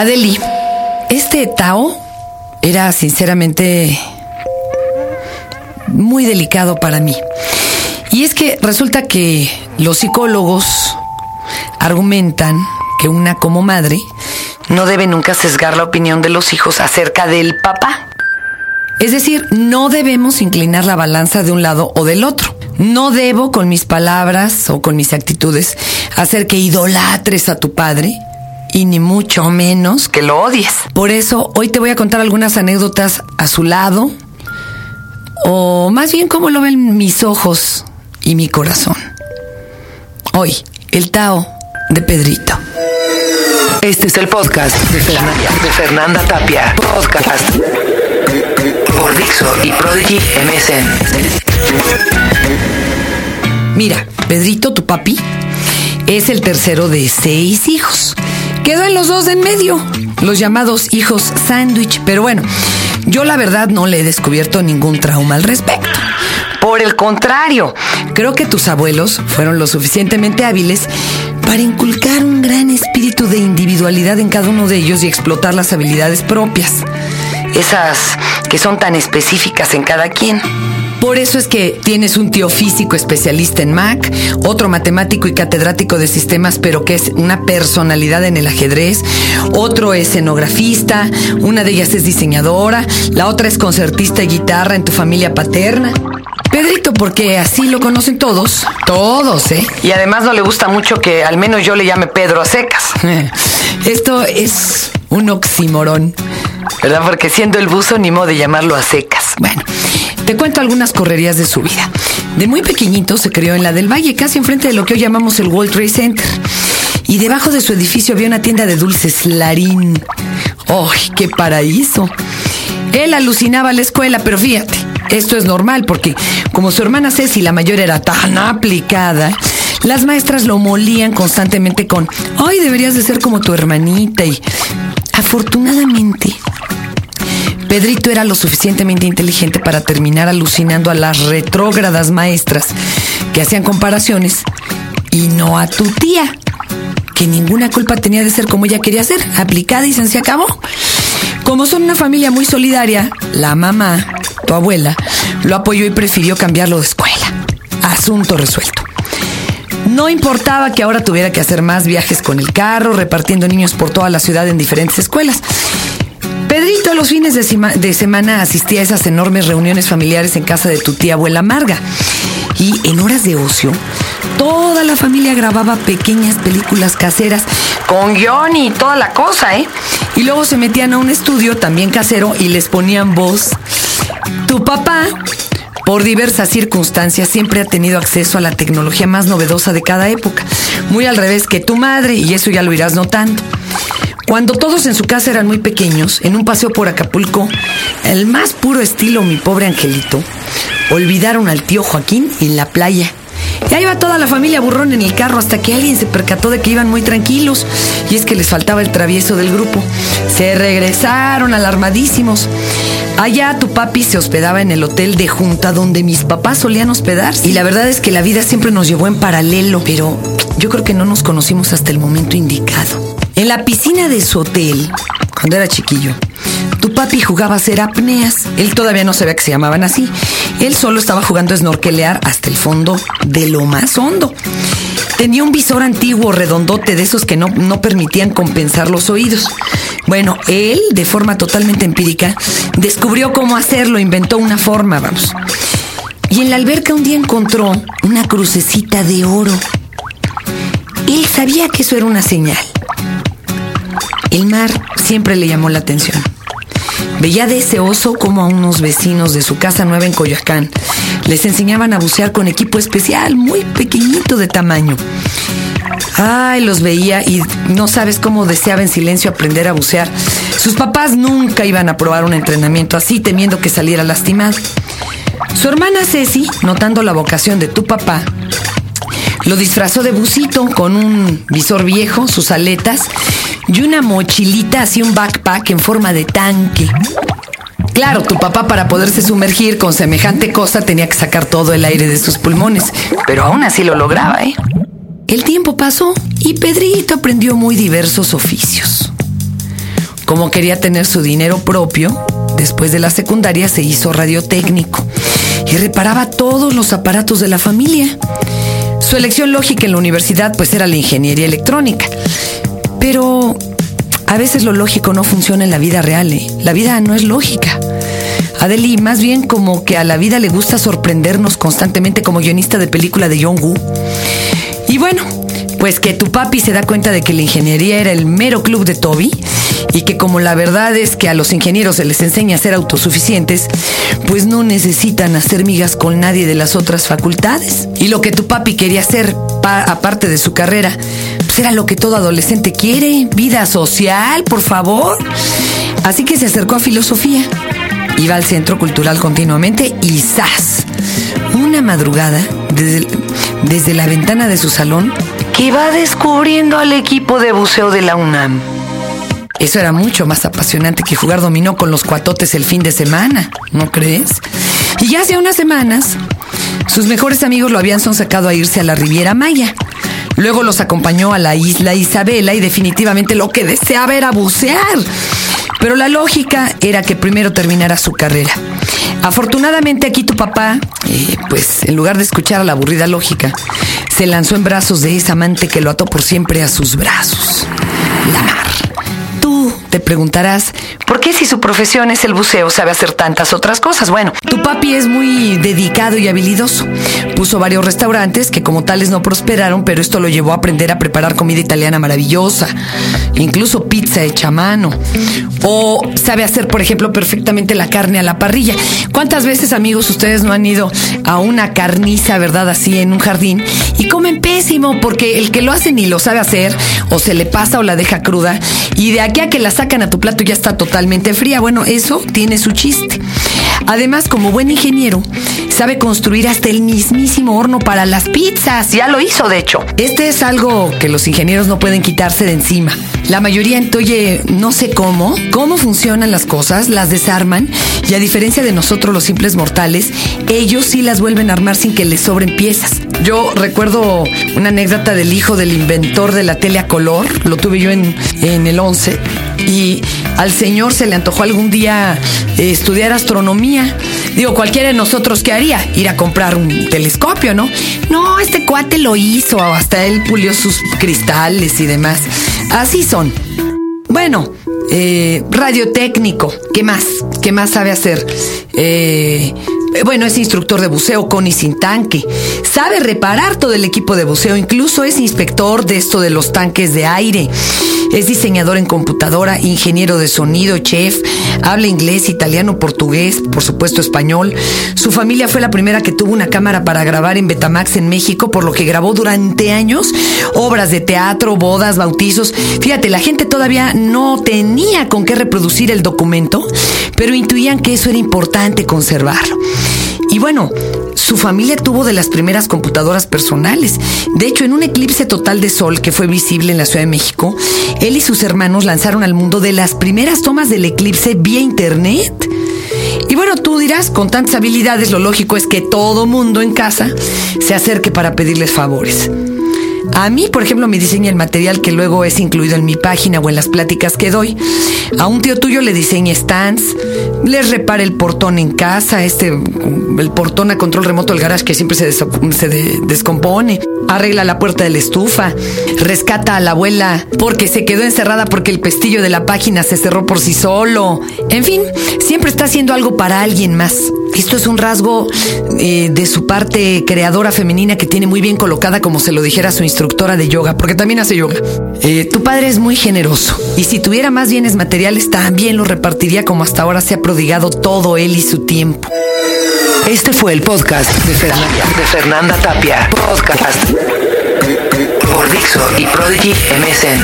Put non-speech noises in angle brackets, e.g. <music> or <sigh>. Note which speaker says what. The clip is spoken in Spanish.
Speaker 1: Adeli, este Tao era sinceramente muy delicado para mí. Y es que resulta que los psicólogos argumentan que una como madre no debe nunca sesgar la opinión de los hijos acerca del papá. Es decir, no debemos inclinar la balanza de un lado o del otro. No debo con mis palabras o con mis actitudes hacer que idolatres a tu padre y ni mucho menos que lo odies. Por eso hoy te voy a contar algunas anécdotas a su lado o más bien cómo lo ven mis ojos y mi corazón. Hoy, el Tao de Pedrito.
Speaker 2: Este es el podcast de Fernanda, de Fernanda Tapia. Podcast por Dixo y Prodigy MSN.
Speaker 1: Mira, Pedrito, tu papi, es el tercero de seis en los dos de en medio, los llamados hijos sándwich. Pero bueno, yo la verdad no le he descubierto ningún trauma al respecto. Por el contrario, creo que tus abuelos fueron lo suficientemente hábiles para inculcar un gran espíritu de individualidad en cada uno de ellos y explotar las habilidades propias. Esas que son tan específicas en cada quien. Por eso es que tienes un tío físico especialista en Mac, otro matemático y catedrático de sistemas, pero que es una personalidad en el ajedrez, otro escenografista, una de ellas es diseñadora, la otra es concertista y guitarra en tu familia paterna. Pedrito, porque así lo conocen todos. Todos, ¿eh? Y además no le gusta mucho que al menos yo le llame Pedro a secas. <laughs> Esto es un oximorón. ¿Verdad? Porque siendo el buzo, ni modo de llamarlo a secas. Bueno, te cuento algunas correrías de su vida. De muy pequeñito se crió en la del Valle, casi enfrente de lo que hoy llamamos el World Trade Center. Y debajo de su edificio había una tienda de dulces Larín. ¡Ay, qué paraíso! Él alucinaba la escuela, pero fíjate, esto es normal porque como su hermana Ceci, la mayor, era tan aplicada, las maestras lo molían constantemente con, ay, deberías de ser como tu hermanita. Y afortunadamente, Pedrito era lo suficientemente inteligente para terminar alucinando a las retrógradas maestras que hacían comparaciones y no a tu tía, que ninguna culpa tenía de ser como ella quería ser, aplicada y se acabó. Como son una familia muy solidaria, la mamá, tu abuela, lo apoyó y prefirió cambiarlo de escuela. Asunto resuelto. No importaba que ahora tuviera que hacer más viajes con el carro, repartiendo niños por toda la ciudad en diferentes escuelas. Los fines de, de, semana asistía a esas enormes reuniones familiares en casa de tu tía abuela Marga. Y en horas de ocio, toda la familia grababa pequeñas películas caseras con guion y toda la cosa, ¿eh? Y luego se metían a un estudio también casero y les ponían voz. Tu papá, por diversas circunstancias, siempre ha tenido acceso a la tecnología más novedosa de cada época. Muy al revés que tu madre, y eso ya lo irás notando. Cuando todos en su casa eran muy pequeños, en un paseo por Acapulco, el más puro estilo mi pobre angelito, olvidaron al tío Joaquín en la playa. Ya iba toda la familia burrón en el carro hasta que alguien se percató de que iban muy tranquilos y es que les faltaba el travieso del grupo. Se regresaron alarmadísimos. Allá tu papi se hospedaba en el hotel de junta donde mis papás solían hospedarse. Y la verdad es que la vida siempre nos llevó en paralelo, pero yo creo que no nos conocimos hasta el momento indicado. En la piscina de su hotel, cuando era chiquillo, tu papi jugaba a hacer apneas. Él todavía no sabía que se llamaban así. Él solo estaba jugando a snorkelear hasta el fondo de lo más hondo. Tenía un visor antiguo redondote de esos que no, no permitían compensar los oídos. Bueno, él, de forma totalmente empírica, descubrió cómo hacerlo, inventó una forma, vamos. Y en la alberca un día encontró una crucecita de oro. Él sabía que eso era una señal. El mar siempre le llamó la atención. Veía deseoso como a unos vecinos de su casa nueva en Coyoacán les enseñaban a bucear con equipo especial, muy pequeñito de tamaño. Ay, los veía y no sabes cómo deseaba en silencio aprender a bucear. Sus papás nunca iban a probar un entrenamiento así, temiendo que saliera lastimado. Su hermana Ceci, notando la vocación de tu papá, lo disfrazó de busito con un visor viejo, sus aletas y una mochilita, así un backpack en forma de tanque. Claro, tu papá para poderse sumergir con semejante cosa tenía que sacar todo el aire de sus pulmones, pero aún así lo lograba, ¿eh? El tiempo pasó y Pedrito aprendió muy diversos oficios. Como quería tener su dinero propio, después de la secundaria se hizo radiotécnico y reparaba todos los aparatos de la familia. Su elección lógica en la universidad pues era la ingeniería electrónica. Pero a veces lo lógico no funciona en la vida real. ¿eh? La vida no es lógica. Adeli, más bien como que a la vida le gusta sorprendernos constantemente como guionista de película de John Woo. Y bueno, pues que tu papi se da cuenta de que la ingeniería era el mero club de Toby y que como la verdad es que a los ingenieros se les enseña a ser autosuficientes, pues no necesitan hacer migas con nadie de las otras facultades. Y lo que tu papi quería hacer, aparte de su carrera, era lo que todo adolescente quiere, vida social, por favor. Así que se acercó a filosofía. Iba al centro cultural continuamente y ¡zas! Una madrugada, desde, desde la ventana de su salón, que iba descubriendo al equipo de buceo de la UNAM. Eso era mucho más apasionante que jugar dominó con los cuatotes el fin de semana, ¿no crees? Y ya hace unas semanas, sus mejores amigos lo habían sonsacado a irse a la Riviera Maya. Luego los acompañó a la isla Isabela y definitivamente lo que deseaba era bucear. Pero la lógica era que primero terminara su carrera. Afortunadamente aquí tu papá, eh, pues en lugar de escuchar a la aburrida lógica, se lanzó en brazos de esa amante que lo ató por siempre a sus brazos. La mar. Tú te preguntarás, ¿por qué si su profesión es el buceo sabe hacer tantas otras cosas? Bueno, tu papi es muy dedicado y habilidoso. Puso varios restaurantes que como tales no prosperaron, pero esto lo llevó a aprender a preparar comida italiana maravillosa, incluso pizza hecha a mano. O sabe hacer, por ejemplo, perfectamente la carne a la parrilla. ¿Cuántas veces, amigos, ustedes no han ido a una carniza, verdad, así en un jardín y comen pésimo porque el que lo hace ni lo sabe hacer o se le pasa o la deja cruda y de aquí a que la sacan a tu plato ya está totalmente fría. Bueno, eso tiene su chiste. Además, como buen ingeniero, sabe construir hasta el mismísimo horno para las pizzas. Ya lo hizo, de hecho. Este es algo que los ingenieros no pueden quitarse de encima. La mayoría entoye no sé cómo, cómo funcionan las cosas, las desarman y a diferencia de nosotros los simples mortales, ellos sí las vuelven a armar sin que les sobren piezas. Yo recuerdo una anécdota del hijo del inventor de la tele a color, lo tuve yo en, en el 11 y al señor se le antojó algún día eh, estudiar astronomía. Digo, cualquiera de nosotros, ¿qué haría? Ir a comprar un telescopio, ¿no? No, este cuate lo hizo, hasta él pulió sus cristales y demás. Así son. Bueno, eh, radiotécnico, ¿qué más? ¿Qué más sabe hacer? Eh, bueno, es instructor de buceo con y sin tanque. Sabe reparar todo el equipo de buceo, incluso es inspector de esto de los tanques de aire. Es diseñador en computadora, ingeniero de sonido, chef, habla inglés, italiano, portugués, por supuesto español. Su familia fue la primera que tuvo una cámara para grabar en Betamax en México, por lo que grabó durante años obras de teatro, bodas, bautizos. Fíjate, la gente todavía no tenía con qué reproducir el documento, pero intuían que eso era importante conservarlo. Y bueno, su familia tuvo de las primeras computadoras personales. De hecho, en un eclipse total de sol que fue visible en la Ciudad de México, él y sus hermanos lanzaron al mundo de las primeras tomas del eclipse vía internet. Y bueno, tú dirás, con tantas habilidades, lo lógico es que todo mundo en casa se acerque para pedirles favores. A mí, por ejemplo, me diseña el material que luego es incluido en mi página o en las pláticas que doy. A un tío tuyo le diseña stands, les repara el portón en casa, este, el portón a control remoto del garage que siempre se, se descompone. Arregla la puerta de la estufa, rescata a la abuela porque se quedó encerrada porque el pestillo de la página se cerró por sí solo. En fin, siempre está haciendo algo para alguien más. Esto es un rasgo eh, de su parte creadora femenina que tiene muy bien colocada, como se lo dijera su instructora de yoga, porque también hace yoga. Eh, tu padre es muy generoso y si tuviera más bienes materiales también lo repartiría como hasta ahora se ha prodigado todo él y su tiempo.
Speaker 2: Este fue el podcast de Fernanda, de Fernanda Tapia. Podcast por Dixo y Prodigy MSN.